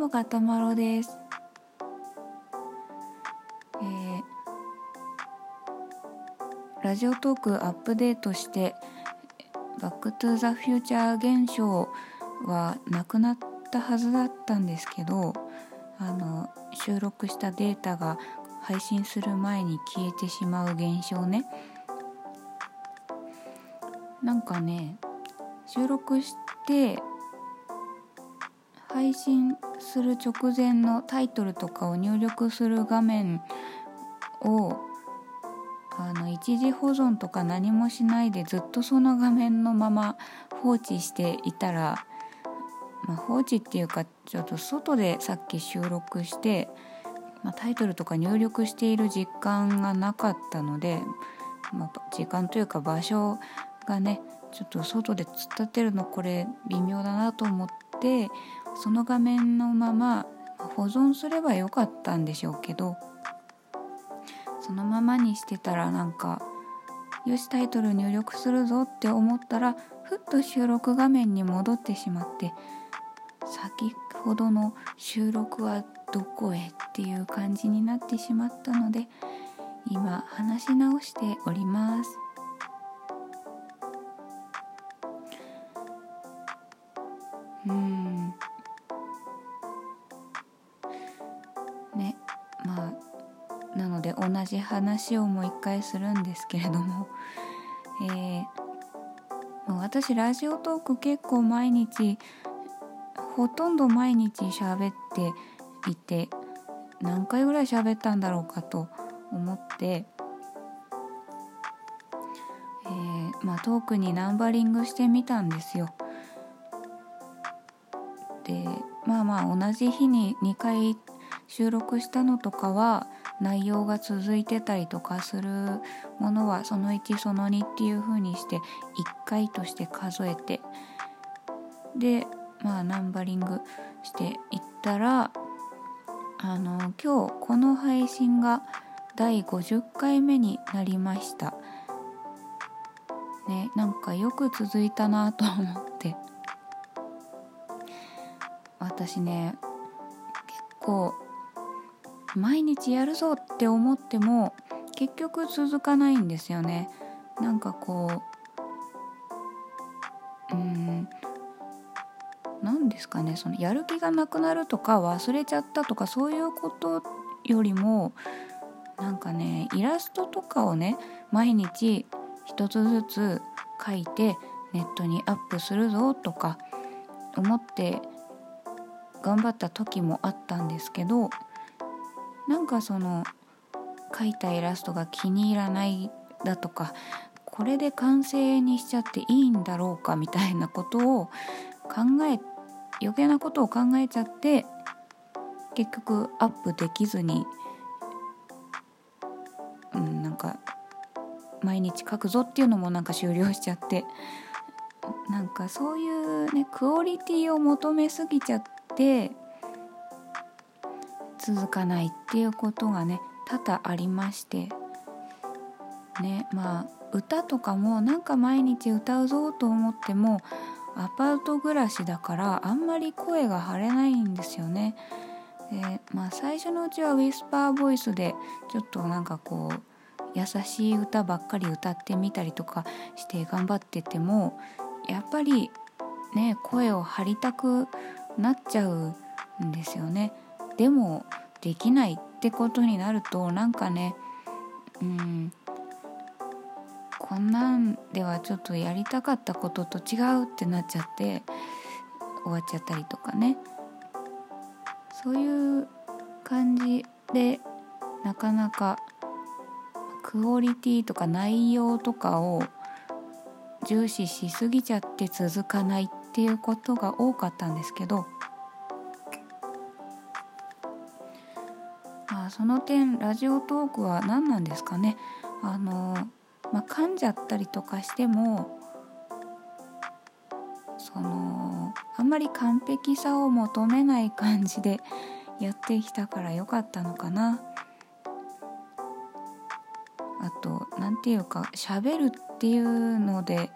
もかたまろです。えーラジオトークアップデートしてバックトゥザフューチャー現象はなくなったはずだったんですけどあの収録したデータが配信する前に消えてしまう現象ねなんかね収録して配信する直前のタイトルとかを入力する画面をあの一時保存とか何もしないでずっとその画面のまま放置していたら、まあ、放置っていうかちょっと外でさっき収録して、まあ、タイトルとか入力している実感がなかったので、まあ、時間というか場所がねちょっと外で突っ立ってるのこれ微妙だなと思ってその画面のまま保存すればよかったんでしょうけどそのままにしてたらなんかよしタイトル入力するぞって思ったらふっと収録画面に戻ってしまって先ほどの収録はどこへっていう感じになってしまったので今話し直しております。うん同じ話をもう一回するんですけれども、えー私ラジオトーク結構毎日ほとんど毎日喋っていて何回ぐらい喋ったんだろうかと思って、えーまあ、トークにナンバリングしてみたんですよ。でまあまあ同じ日に2回収録したのとかは内容が続いてたりとかするものはその1その2っていう風にして1回として数えてでまあナンバリングしていったらあの今日この配信が第50回目になりました。ねなんかよく続いたなと思って。私ね結構毎日やるぞって思っても結局続かないんですよね。なんかこううーん何ですかね。そのやる気がなくなるとか忘れちゃったとかそういうことよりもなんかねイラストとかをね毎日一つずつ描いてネットにアップするぞとか思って頑張った時もあったんですけどなんかその描いたイラストが気に入らないだとかこれで完成にしちゃっていいんだろうかみたいなことを考え余計なことを考えちゃって結局アップできずにうんなんか毎日書くぞっていうのもなんか終了しちゃってなんかそういうねクオリティを求めすぎちゃって続かないっていうことがね多々ありましてねまあ歌とかもなんか毎日歌うぞと思ってもアパート暮らしだからあんまり声が張れないんですよね。でまあ最初のうちはウィスパーボイスでちょっとなんかこう優しい歌ばっかり歌ってみたりとかして頑張っててもやっぱりね声を張りたくなっちゃうんですよね。でもできないってことになるとなんかねうんこんなんではちょっとやりたかったことと違うってなっちゃって終わっちゃったりとかね。そういう感じでなかなかクオリティとか内容とかを重視しすぎちゃって続かないっていうことが多かったんですけどあその点ラジオトークは何なんですかね？あのまあ、噛んじゃったりとかしてもそのあんまり完璧さを求めない感じでやってきたから良かったのかな。あと何て言うか喋るっていうので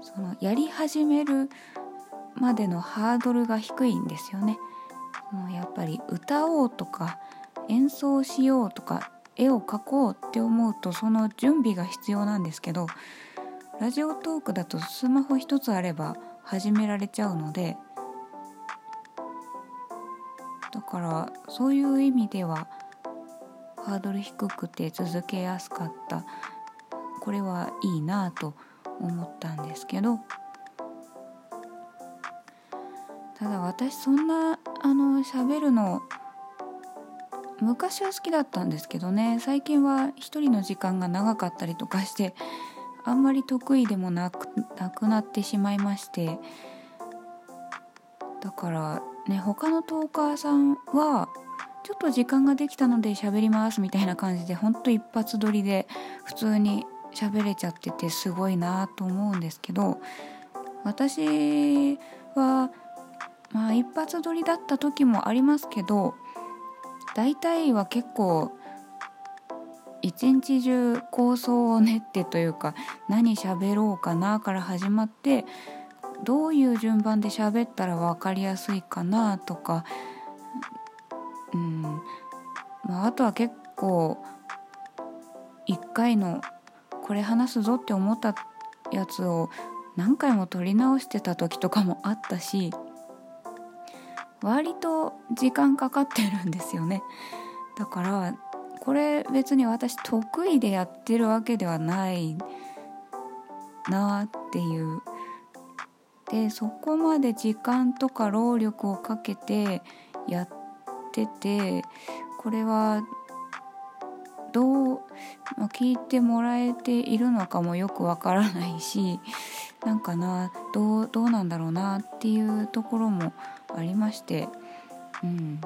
そのやり始めるまでのハードルが低いんですよね。やっぱり歌おうとか演奏しようとか絵を描こうって思うとその準備が必要なんですけどラジオトークだとスマホ一つあれば始められちゃうのでだからそういう意味ではハードル低くて続けやすかった。これはいいなと思ったんですけどただ私そんなあの喋るの昔は好きだったんですけどね最近は一人の時間が長かったりとかしてあんまり得意でもなくなくなってしまいましてだからね他のトーカーさんはちょっと時間ができたので喋りますみたいな感じでほんと一発撮りで普通に喋れちゃっててすごいなと思うんですけど私はまあ一発撮りだった時もありますけど大体は結構一日中構想を練ってというか何喋ろうかなから始まってどういう順番で喋ったら分かりやすいかなとかうんまあ、あとは結構1回のこれ話すぞって思ったやつを何回も撮り直してた時とかもあったし割と時間かかってるんですよね。だからこれ別に私得意でやってるわけではないなっていう。でそこまで時間とか労力をかけてやっててこれはどう、ま、聞いてもらえているのかもよくわからないしなんかなどうどうなんだろうなっていうところもありましてうん。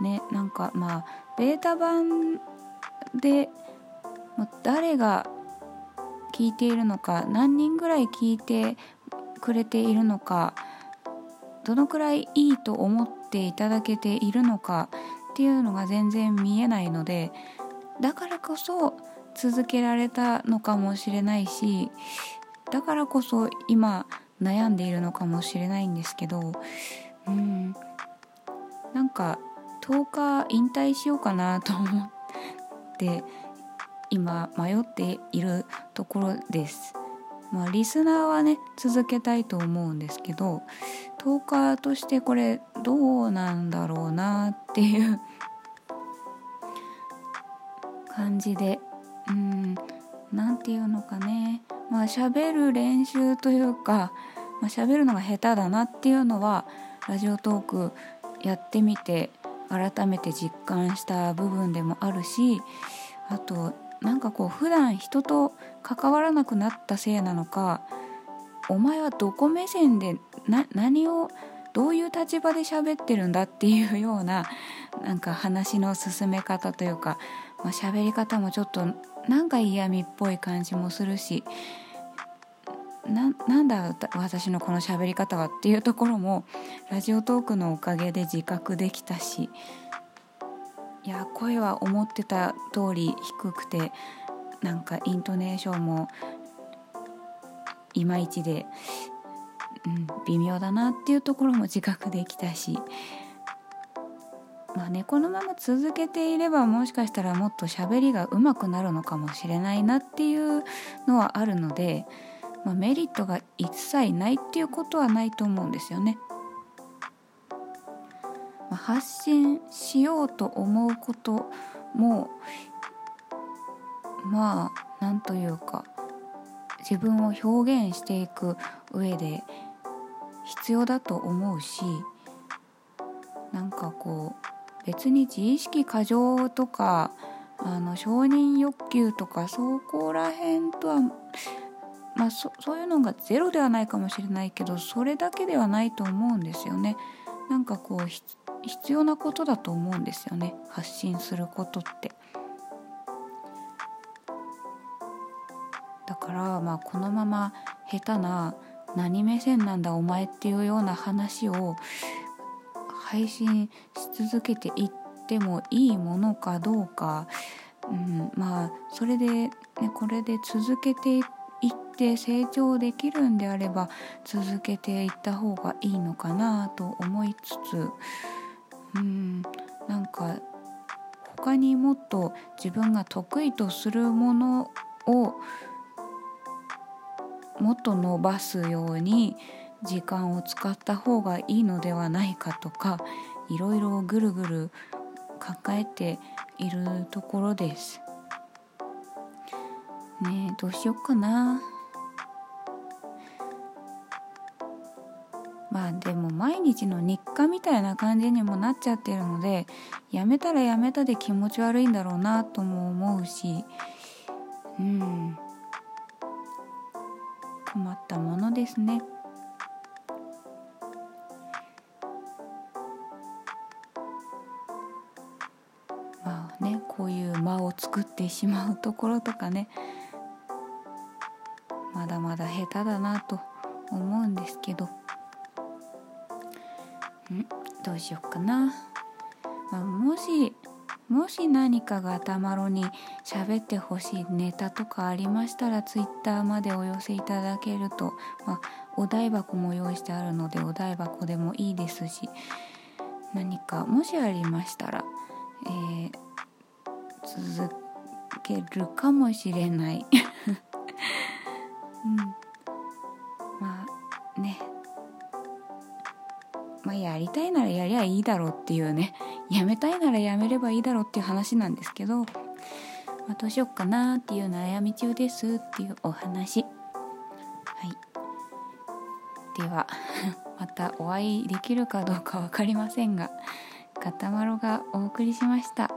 ねなんかまあベータ版で誰が聞いているのか何人ぐらい聞いてくれているのかどのくらいいいと思っていただけているのかっていうのが全然見えないのでだからこそ続けられたのかもしれないしだからこそ今悩んでいるのかもしれないんですけどうん。なんか10日引退しようかなと思って今迷っているところです。まあ、リスナーはね続けたいと思うんですけどトーカーとしてこれどうなんだろうなっていう 感じでうん。何て言うのかね。まあ喋る練習というか、まあ、喋るのが下手だなっていうのはラジオトークやってみて改めて実感した部分でもあるしあとなんかこう普段人と関わらなくなったせいなのかお前はどこ目線で何をどういう立場で喋ってるんだっていうようななんか話の進め方というか、まあ、喋り方もちょっとなんか嫌味っぽい感じもするしなんだ私のこの喋り方はっていうところもラジオトークのおかげで自覚できたしいや声は思ってた通り低くてなんかイントネーションもいまいちで、うん、微妙だなっていうところも自覚できたしまあねこのまま続けていればもしかしたらもっと喋りが上手くなるのかもしれないなっていうのはあるので、まあ、メリットが一切ないっていうことはないと思うんですよね。まあ、発信しようと思うこともまあなんというか自分を表現していく上で必要だと思うしなんかこう別に自意識過剰とかあの承認欲求とかそこら辺とはまあそそういうのがゼロではないかもしれないけどそれだけではないと思うんですよね。なんかこう必要なことだと思うんですよね発信することって。だからまあこのまま下手な何目線なんだお前っていうような話を配信し続けていってもいいものかどうか、うん、まあそれで、ね、これで続けていっって成長できるんであれば続けていった方がいいのかなと思いつつうんなんか他にもっと自分が得意とするものをもっと伸ばすように時間を使った方がいいのではないかとかいろいろぐるぐる抱えているところです。ねえどうしよっかな。まあでも毎日の日課みたいな感じにもなっちゃってるのでやめたらやめたで気持ち悪いんだろうなとも思うしうん。困ったものですね。まあねこういう間を作ってしまうところとかね。まだまだ下手だなと思うんですけど。どうしよっかな、まあ、もしもし何かがたまろに喋ってほしいネタとかありましたら Twitter までお寄せいただけると、まあ、お台箱も用意してあるのでお台箱でもいいですし何かもしありましたら、えー、続けるかもしれない、うん、まあやりたいならやりゃいいだろうっていうねやめたいならやめればいいだろうっていう話なんですけど、まあ、どうしよっかなっていう悩み中ですっていうお話。はい。では またお会いできるかどうか分かりませんがかたまろがお送りしました。